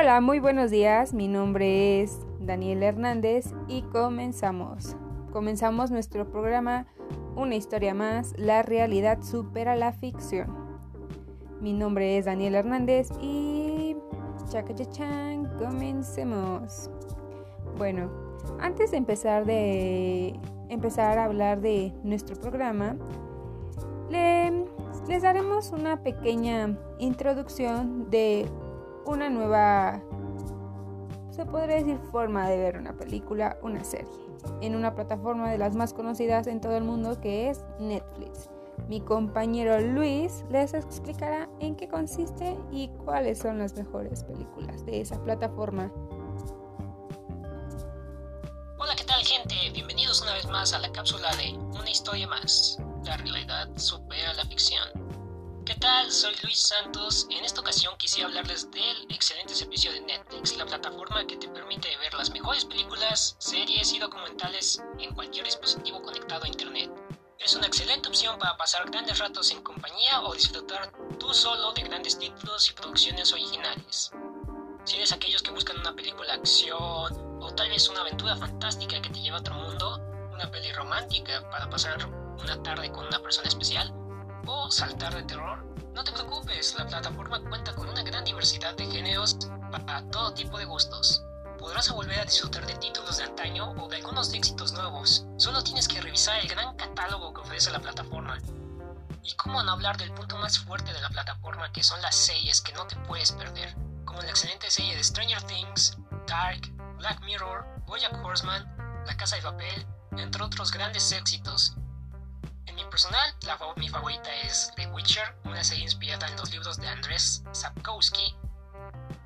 Hola, muy buenos días. Mi nombre es Daniel Hernández y comenzamos. Comenzamos nuestro programa Una historia más, la realidad supera la ficción. Mi nombre es Daniel Hernández y chacachachan, comencemos. Bueno, antes de empezar de empezar a hablar de nuestro programa, les daremos una pequeña introducción de una nueva, se podría decir, forma de ver una película, una serie, en una plataforma de las más conocidas en todo el mundo que es Netflix. Mi compañero Luis les explicará en qué consiste y cuáles son las mejores películas de esa plataforma. Hola, ¿qué tal gente? Bienvenidos una vez más a la cápsula de Una historia más. La realidad supera la ficción. ¿Qué tal? Soy Luis Santos. En esta ocasión quisiera hablarles del excelente servicio de Netflix, la plataforma que te permite ver las mejores películas, series y documentales en cualquier dispositivo conectado a Internet. Es una excelente opción para pasar grandes ratos en compañía o disfrutar tú solo de grandes títulos y producciones originales. Si eres aquellos que buscan una película acción o tal vez una aventura fantástica que te lleva a otro mundo, una peli romántica para pasar una tarde con una persona especial, o saltar de terror, no te preocupes, la plataforma cuenta con una gran diversidad de géneros para todo tipo de gustos. Podrás volver a disfrutar de títulos de antaño o de algunos éxitos nuevos. Solo tienes que revisar el gran catálogo que ofrece la plataforma. Y cómo no hablar del punto más fuerte de la plataforma que son las series que no te puedes perder, como la excelente serie de Stranger Things, Dark, Black Mirror, Bojack Horseman, La Casa de Papel, entre otros grandes éxitos mi personal, la, mi favorita es The Witcher, una serie inspirada en los libros de Andrés Sapkowski.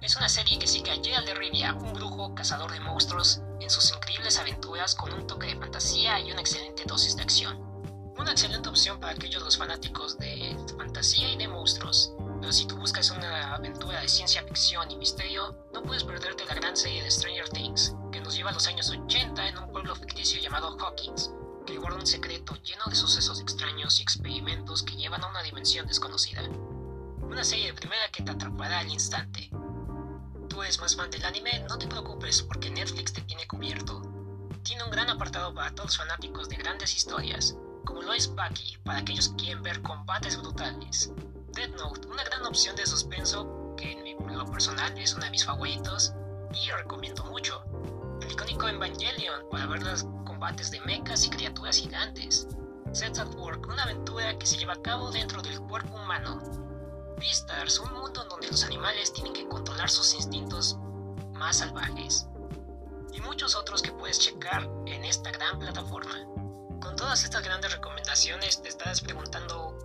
Es una serie que sigue a Geralt de Rivia, un brujo cazador de monstruos, en sus increíbles aventuras con un toque de fantasía y una excelente dosis de acción. Una excelente opción para aquellos los fanáticos de fantasía y de monstruos. Pero si tú buscas una aventura de ciencia ficción y misterio, no puedes perderte la gran serie de Stranger Things, que nos lleva a los años 80 en un pueblo ficticio llamado Hawkins, que guarda un secreto lleno de sucesos extraños y experimentos que llevan a una dimensión desconocida. Una serie de primera que te atrapará al instante. Tú eres más fan del anime, no te preocupes porque Netflix te tiene cubierto. Tiene un gran apartado para todos los fanáticos de grandes historias, como lo es Bucky para aquellos que quieren ver combates brutales. Dead Note, una gran opción de suspenso que en mi lo personal es uno de mis favoritos y recomiendo mucho. El icónico Evangelion para ver las combates de mechas y criaturas gigantes. Sets at Work, una aventura que se lleva a cabo dentro del cuerpo humano. Beastars, un mundo donde los animales tienen que controlar sus instintos más salvajes. Y muchos otros que puedes checar en esta gran plataforma. Con todas estas grandes recomendaciones te estás preguntando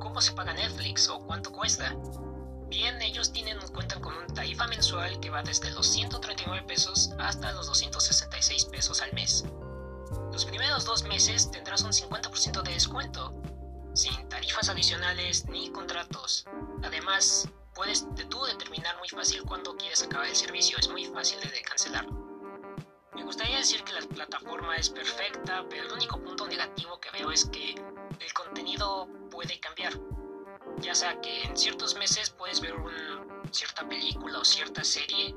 cómo se paga Netflix o cuánto cuesta. Bien, ellos tienen, cuentan con una tarifa mensual que va desde los 139 pesos hasta los 266 pesos al mes. Los primeros dos meses tendrás un 50% de descuento, sin tarifas adicionales ni contratos. Además, puedes tú determinar muy fácil cuándo quieres acabar el servicio, es muy fácil de cancelarlo. Me gustaría decir que la plataforma es perfecta, pero el único punto negativo que veo es que el contenido puede cambiar. Ya sea que en ciertos meses puedes ver una cierta película o cierta serie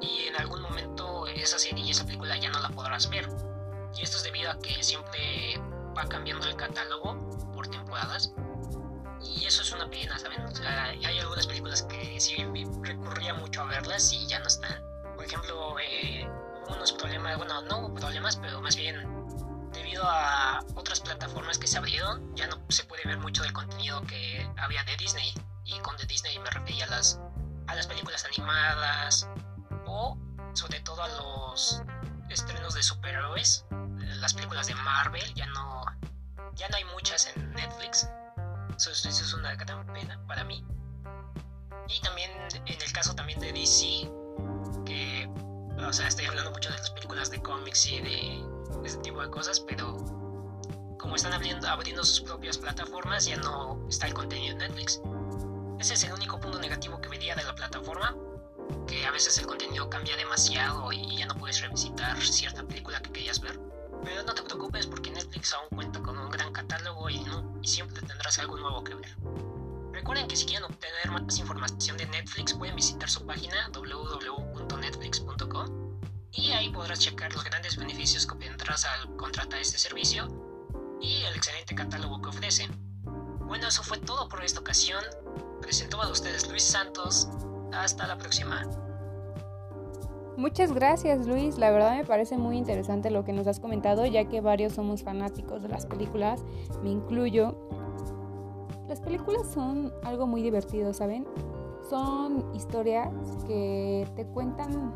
y en algún momento esa serie y esa película ya no la podrás ver. Esto es debido a que siempre va cambiando el catálogo por temporadas. Y eso es una pena, ¿saben? hay algunas películas que sí recurría mucho a verlas y ya no están. Por ejemplo, eh, unos problemas, bueno, no problemas, pero más bien debido a otras plataformas que se abrieron, ya no se puede ver mucho del contenido que había de Disney. Y con de Disney me refería a las, a las películas animadas o sobre todo a los estrenos de superhéroes las películas de Marvel, ya no, ya no hay muchas en Netflix. Eso, es una gran pena para mí. Y también en el caso también de DC, que, o sea, estoy hablando mucho de las películas de cómics y de ese tipo de cosas, pero como están abriendo, abriendo sus propias plataformas, ya no está el contenido en Netflix. Ese es el único punto negativo que vería de la plataforma, que a veces el contenido cambia demasiado y ya no puedes revisitar cierta película que querías ver. Pero no te preocupes porque Netflix aún cuenta con un gran catálogo y, no, y siempre tendrás algo nuevo que ver. Recuerden que si quieren obtener más información de Netflix pueden visitar su página www.netflix.com y ahí podrás checar los grandes beneficios que obtendrás al contratar este servicio y el excelente catálogo que ofrece. Bueno, eso fue todo por esta ocasión. Presentó a ustedes Luis Santos. Hasta la próxima. Muchas gracias Luis, la verdad me parece muy interesante lo que nos has comentado ya que varios somos fanáticos de las películas, me incluyo. Las películas son algo muy divertido, ¿saben? Son historias que te cuentan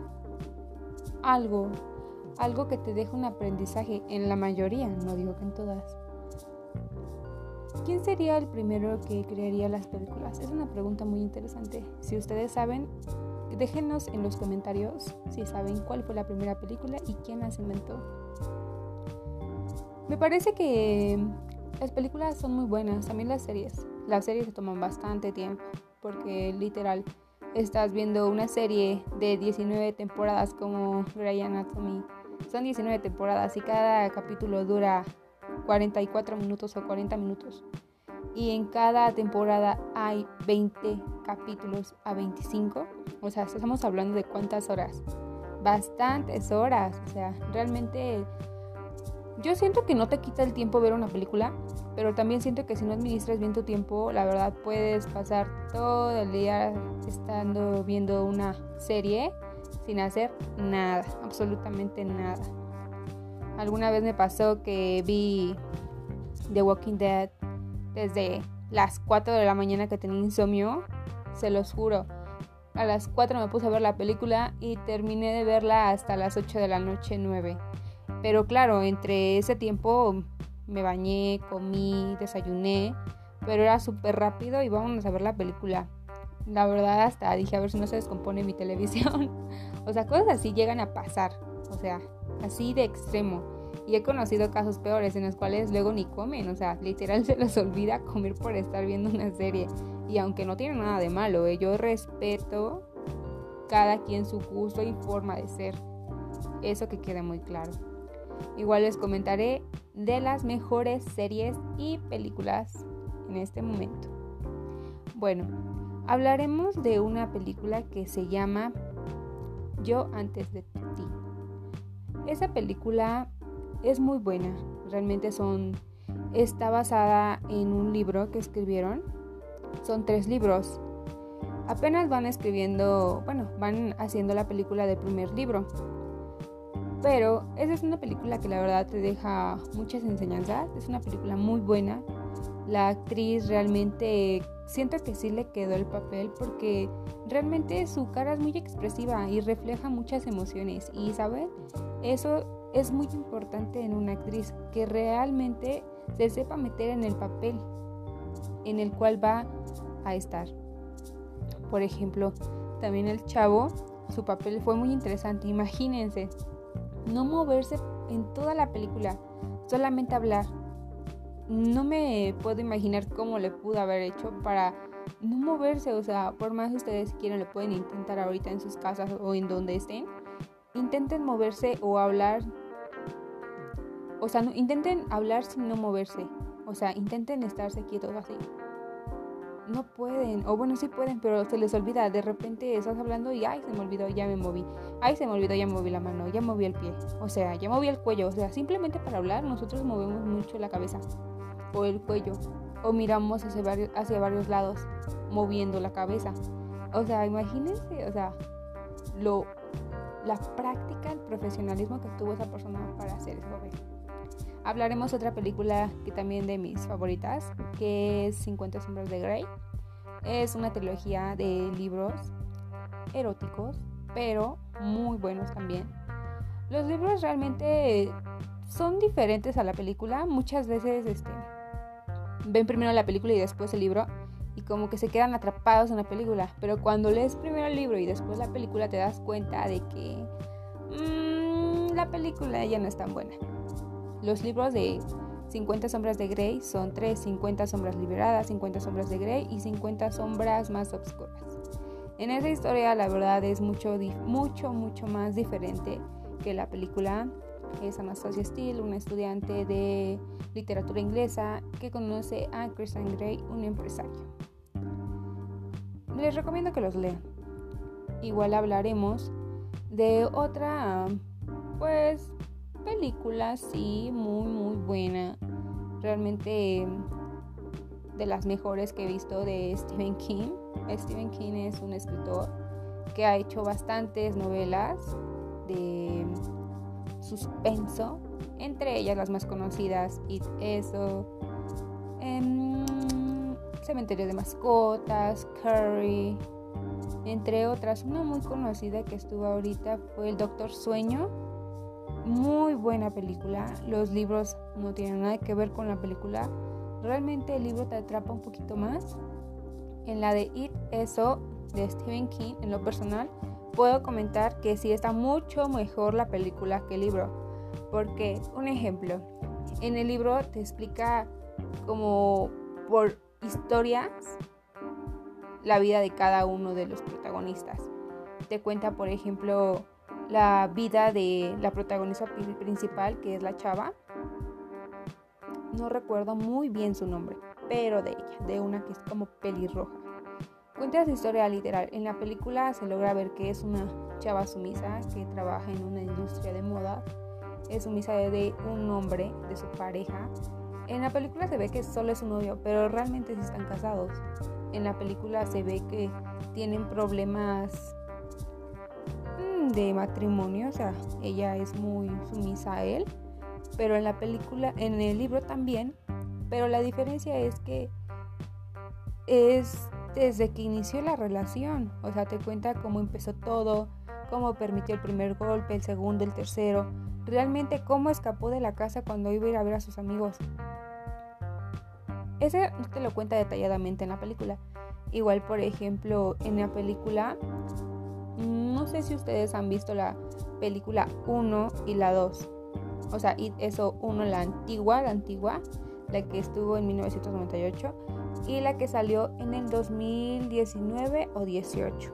algo, algo que te deja un aprendizaje, en la mayoría, no digo que en todas. ¿Quién sería el primero que crearía las películas? Es una pregunta muy interesante. Si ustedes saben, Déjenos en los comentarios si saben cuál fue la primera película y quién las inventó. Me parece que las películas son muy buenas, también las series. Las series se toman bastante tiempo porque literal estás viendo una serie de 19 temporadas como Grey Anatomy. Son 19 temporadas y cada capítulo dura 44 minutos o 40 minutos y en cada temporada hay 20 capítulos a 25. O sea, estamos hablando de cuántas horas. Bastantes horas. O sea, realmente yo siento que no te quita el tiempo ver una película, pero también siento que si no administras bien tu tiempo, la verdad puedes pasar todo el día estando viendo una serie sin hacer nada, absolutamente nada. Alguna vez me pasó que vi The Walking Dead desde las 4 de la mañana que tenía insomnio, se los juro. A las 4 me puse a ver la película y terminé de verla hasta las 8 de la noche 9. Pero claro, entre ese tiempo me bañé, comí, desayuné, pero era súper rápido y vámonos a ver la película. La verdad hasta dije a ver si no se descompone mi televisión. o sea, cosas así llegan a pasar. O sea, así de extremo. Y he conocido casos peores en los cuales luego ni comen, o sea, literal se les olvida comer por estar viendo una serie. Y aunque no tiene nada de malo, ¿eh? yo respeto cada quien su gusto y forma de ser. Eso que quede muy claro. Igual les comentaré de las mejores series y películas en este momento. Bueno, hablaremos de una película que se llama Yo antes de ti. Esa película es muy buena. Realmente son está basada en un libro que escribieron. Son tres libros. Apenas van escribiendo, bueno, van haciendo la película del primer libro. Pero esa es una película que la verdad te deja muchas enseñanzas. Es una película muy buena. La actriz realmente siento que sí le quedó el papel porque realmente su cara es muy expresiva y refleja muchas emociones. Y, ¿saben? Eso es muy importante en una actriz que realmente se sepa meter en el papel en el cual va a estar. Por ejemplo, también el chavo, su papel fue muy interesante. Imagínense, no moverse en toda la película, solamente hablar. No me puedo imaginar cómo le pudo haber hecho para no moverse. O sea, por más que ustedes quieran, lo pueden intentar ahorita en sus casas o en donde estén intenten moverse o hablar. O sea, no, intenten hablar sin no moverse. O sea, intenten estarse quietos así. No pueden, o bueno, sí pueden, pero se les olvida. De repente estás hablando y, ay, se me olvidó, ya me moví. Ay, se me olvidó, ya moví la mano, ya moví el pie. O sea, ya moví el cuello. O sea, simplemente para hablar nosotros movemos mucho la cabeza o el cuello. O miramos hacia varios, hacia varios lados, moviendo la cabeza. O sea, imagínense, o sea, lo la práctica, el profesionalismo que tuvo esa persona para hacer eso. Hablaremos otra película que también de mis favoritas, que es 50 sombras de Grey. Es una trilogía de libros eróticos, pero muy buenos también. Los libros realmente son diferentes a la película. Muchas veces este, ven primero la película y después el libro y como que se quedan atrapados en la película. Pero cuando lees primero el libro y después la película te das cuenta de que mmm, la película ya no es tan buena. Los libros de 50 sombras de Grey son 3, 50 sombras liberadas, 50 sombras de Grey y 50 sombras más oscuras. En esa historia la verdad es mucho, mucho, mucho más diferente que la película. Es Anastasia Steele, una estudiante de literatura inglesa que conoce a Christian Grey, un empresario. Les recomiendo que los lean. Igual hablaremos de otra, pues, película, sí, muy, muy buena. Realmente de las mejores que he visto de Stephen King. Stephen King es un escritor que ha hecho bastantes novelas de suspenso, entre ellas las más conocidas, It Eso, em, Cementerio de Mascotas, Curry, entre otras. Una muy conocida que estuvo ahorita fue El Doctor Sueño. Muy buena película. Los libros no tienen nada que ver con la película. Realmente el libro te atrapa un poquito más. En la de It, eso, de Stephen King, en lo personal, puedo comentar que sí está mucho mejor la película que el libro. Porque, un ejemplo, en el libro te explica como por historias la vida de cada uno de los protagonistas. Te cuenta, por ejemplo, la vida de la protagonista principal, que es la chava. No recuerdo muy bien su nombre, pero de ella, de una que es como pelirroja. Cuenta su historia literal. En la película se logra ver que es una chava sumisa que trabaja en una industria de moda. Es sumisa de un hombre, de su pareja. En la película se ve que solo es un novio, pero realmente sí están casados. En la película se ve que tienen problemas mm, de matrimonio, o sea, ella es muy sumisa a él, pero en la película, en el libro también, pero la diferencia es que es desde que inició la relación, o sea, te cuenta cómo empezó todo, cómo permitió el primer golpe, el segundo, el tercero, realmente cómo escapó de la casa cuando iba a ir a ver a sus amigos. Ese no te lo cuenta detalladamente en la película. Igual, por ejemplo, en la película, no sé si ustedes han visto la película 1 y la 2. O sea, eso, uno, la antigua, la antigua, la que estuvo en 1998 y la que salió en el 2019 o 18.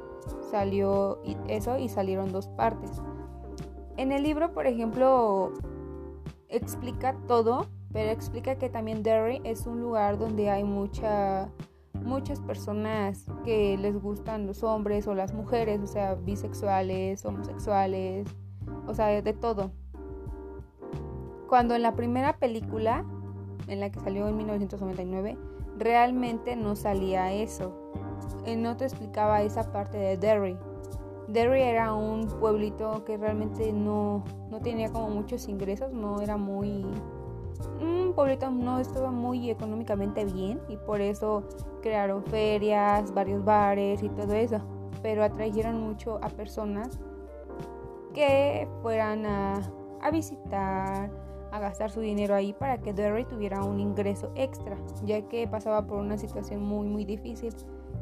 Salió eso y salieron dos partes. En el libro, por ejemplo, explica todo pero explica que también Derry es un lugar donde hay mucha, muchas personas que les gustan los hombres o las mujeres, o sea, bisexuales, homosexuales, o sea, de todo. Cuando en la primera película, en la que salió en 1999, realmente no salía eso. No te explicaba esa parte de Derry. Derry era un pueblito que realmente no, no tenía como muchos ingresos, no era muy pueblito no estaba muy económicamente bien y por eso crearon ferias, varios bares y todo eso. Pero atrajeron mucho a personas que fueran a, a visitar, a gastar su dinero ahí para que Derry tuviera un ingreso extra, ya que pasaba por una situación muy muy difícil.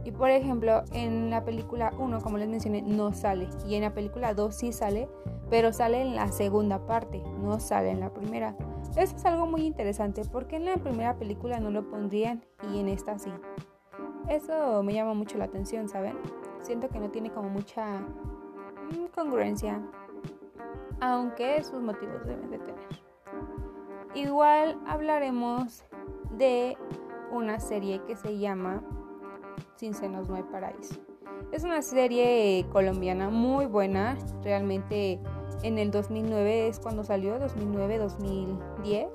Y por ejemplo, en la película 1, como les mencioné, no sale. Y en la película 2 sí sale, pero sale en la segunda parte, no sale en la primera. Eso es algo muy interesante porque en la primera película no lo pondrían y en esta sí. Eso me llama mucho la atención, ¿saben? Siento que no tiene como mucha mm, congruencia, aunque sus motivos deben de tener. Igual hablaremos de una serie que se llama Sin senos no hay paraíso. Es una serie colombiana muy buena, realmente en el 2009 es cuando salió, 2009-2010.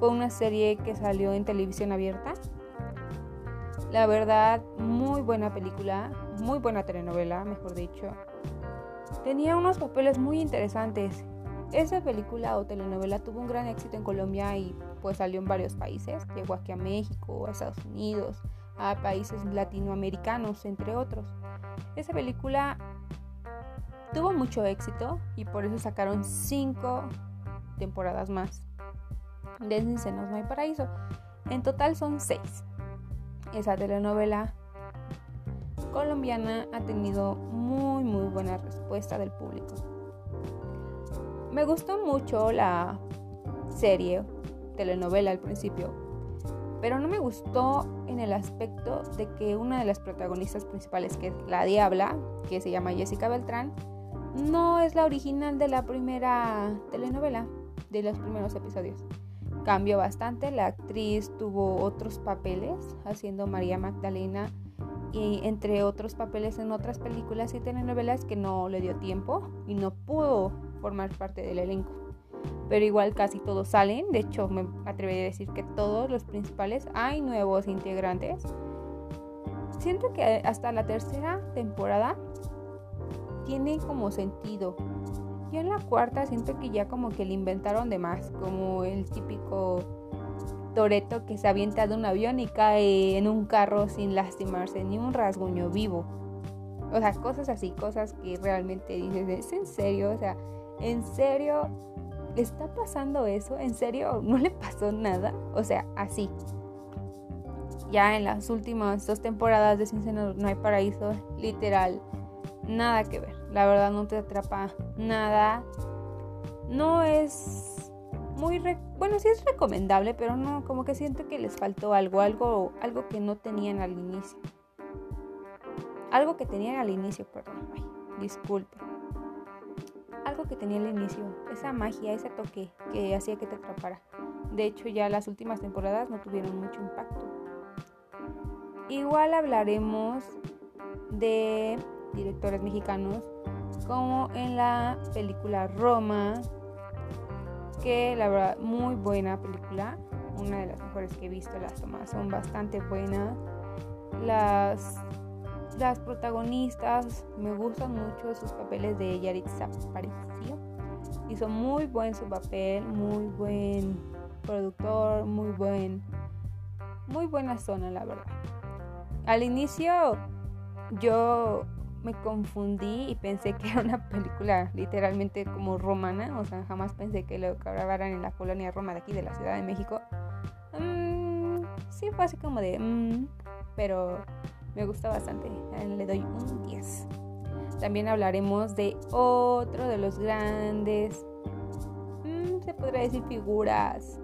Fue una serie que salió en televisión abierta. La verdad, muy buena película, muy buena telenovela, mejor dicho. Tenía unos papeles muy interesantes. Esa película o telenovela tuvo un gran éxito en Colombia y pues salió en varios países. Llegó aquí a México, a Estados Unidos, a países latinoamericanos, entre otros. Esa película Tuvo mucho éxito y por eso sacaron cinco temporadas más de Senos No hay Paraíso. En total son seis. Esa telenovela colombiana ha tenido muy muy buena respuesta del público. Me gustó mucho la serie, telenovela al principio, pero no me gustó en el aspecto de que una de las protagonistas principales, que es la Diabla, que se llama Jessica Beltrán, no es la original de la primera telenovela, de los primeros episodios. Cambió bastante, la actriz tuvo otros papeles, haciendo María Magdalena y entre otros papeles en otras películas y telenovelas que no le dio tiempo y no pudo formar parte del elenco. Pero igual casi todos salen, de hecho me atrevería a decir que todos los principales hay nuevos integrantes. Siento que hasta la tercera temporada tiene como sentido. Y en la cuarta siento que ya como que le inventaron de más, como el típico Toreto que se avienta de un avión y cae en un carro sin lastimarse ni un rasguño vivo. O sea, cosas así, cosas que realmente dices, ¿es en serio? O sea, ¿en serio está pasando eso? ¿En serio no le pasó nada? O sea, así. Ya en las últimas dos temporadas de Sin No hay Paraíso, literal, nada que ver. La verdad no te atrapa nada. No es muy bueno, sí es recomendable, pero no como que siento que les faltó algo, algo algo que no tenían al inicio. Algo que tenían al inicio, perdón. Ay, disculpe. Algo que tenía al inicio, esa magia, ese toque que hacía que te atrapara. De hecho, ya las últimas temporadas no tuvieron mucho impacto. Igual hablaremos de directores mexicanos como en la película Roma, que la verdad muy buena película, una de las mejores que he visto, las tomas son bastante buenas. Las, las protagonistas me gustan mucho sus papeles de Yaritza Aparicio. Hizo muy buen su papel, muy buen productor, muy buen muy buena zona la verdad. Al inicio yo me confundí y pensé que era una película literalmente como romana, o sea, jamás pensé que lo grabaran en la colonia Roma de aquí de la Ciudad de México. Mm, sí, fue así como de, mm, pero me gustó bastante, le doy un 10. También hablaremos de otro de los grandes, mm, se podría decir figuras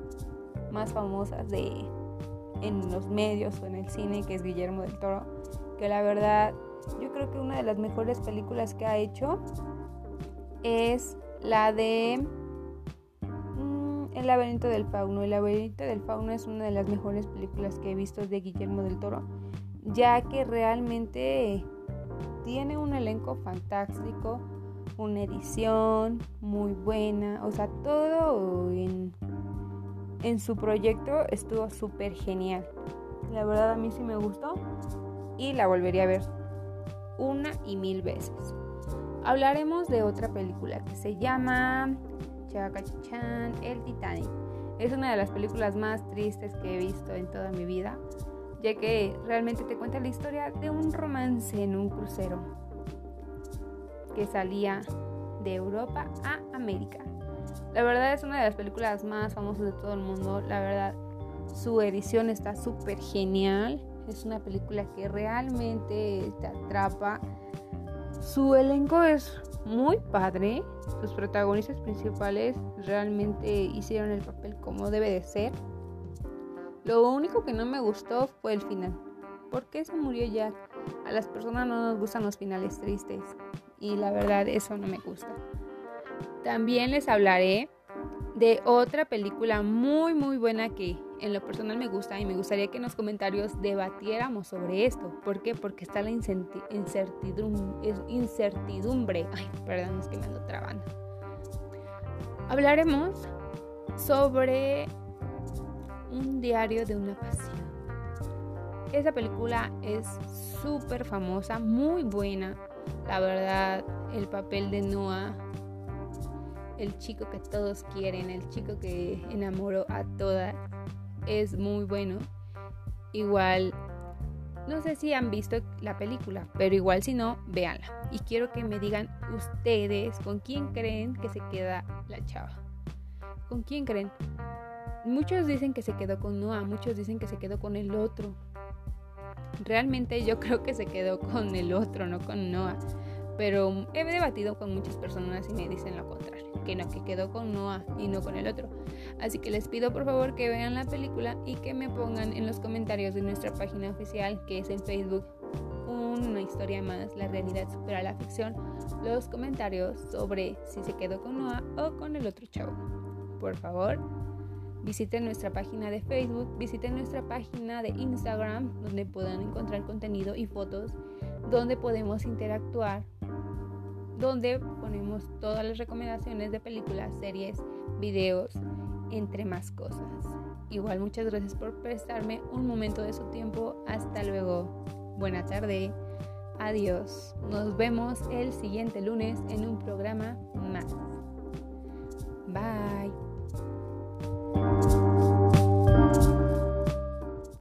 más famosas de en los medios o en el cine, que es Guillermo del Toro, que la verdad yo creo que una de las mejores películas que ha hecho es la de mm, El laberinto del fauno. El laberinto del fauno es una de las mejores películas que he visto de Guillermo del Toro, ya que realmente tiene un elenco fantástico, una edición muy buena, o sea, todo en, su proyecto estuvo súper genial. La verdad a mí sí me gustó y la volvería a ver una y mil veces. Hablaremos de otra película que se llama Chan, El Titanic. Es una de las películas más tristes que he visto en toda mi vida, ya que realmente te cuenta la historia de un romance en un crucero que salía de Europa a América. La verdad es una de las películas más famosas de todo el mundo. La verdad, su edición está súper genial. Es una película que realmente te atrapa. Su elenco es muy padre. Sus protagonistas principales realmente hicieron el papel como debe de ser. Lo único que no me gustó fue el final. ¿Por qué se murió Jack? A las personas no nos gustan los finales tristes. Y la verdad eso no me gusta. También les hablaré de otra película muy muy buena que en lo personal me gusta y me gustaría que en los comentarios debatiéramos sobre esto. ¿Por qué? Porque está la incertidumbre. incertidumbre. Ay, perdón, es que me ando trabando. Hablaremos sobre un diario de una pasión. Esa película es súper famosa, muy buena. La verdad, el papel de Noah el chico que todos quieren, el chico que enamoró a todas, es muy bueno. Igual, no sé si han visto la película, pero igual si no, véanla. Y quiero que me digan ustedes con quién creen que se queda la chava. ¿Con quién creen? Muchos dicen que se quedó con Noah, muchos dicen que se quedó con el otro. Realmente yo creo que se quedó con el otro, no con Noah. Pero he debatido con muchas personas y me dicen lo contrario, que no, que quedó con Noah y no con el otro. Así que les pido por favor que vean la película y que me pongan en los comentarios de nuestra página oficial, que es en Facebook, una historia más, la realidad supera la ficción, los comentarios sobre si se quedó con Noah o con el otro chavo. Por favor, Visiten nuestra página de Facebook, visiten nuestra página de Instagram, donde puedan encontrar contenido y fotos, donde podemos interactuar, donde ponemos todas las recomendaciones de películas, series, videos, entre más cosas. Igual muchas gracias por prestarme un momento de su tiempo. Hasta luego. Buena tarde. Adiós. Nos vemos el siguiente lunes en un programa más. Bye.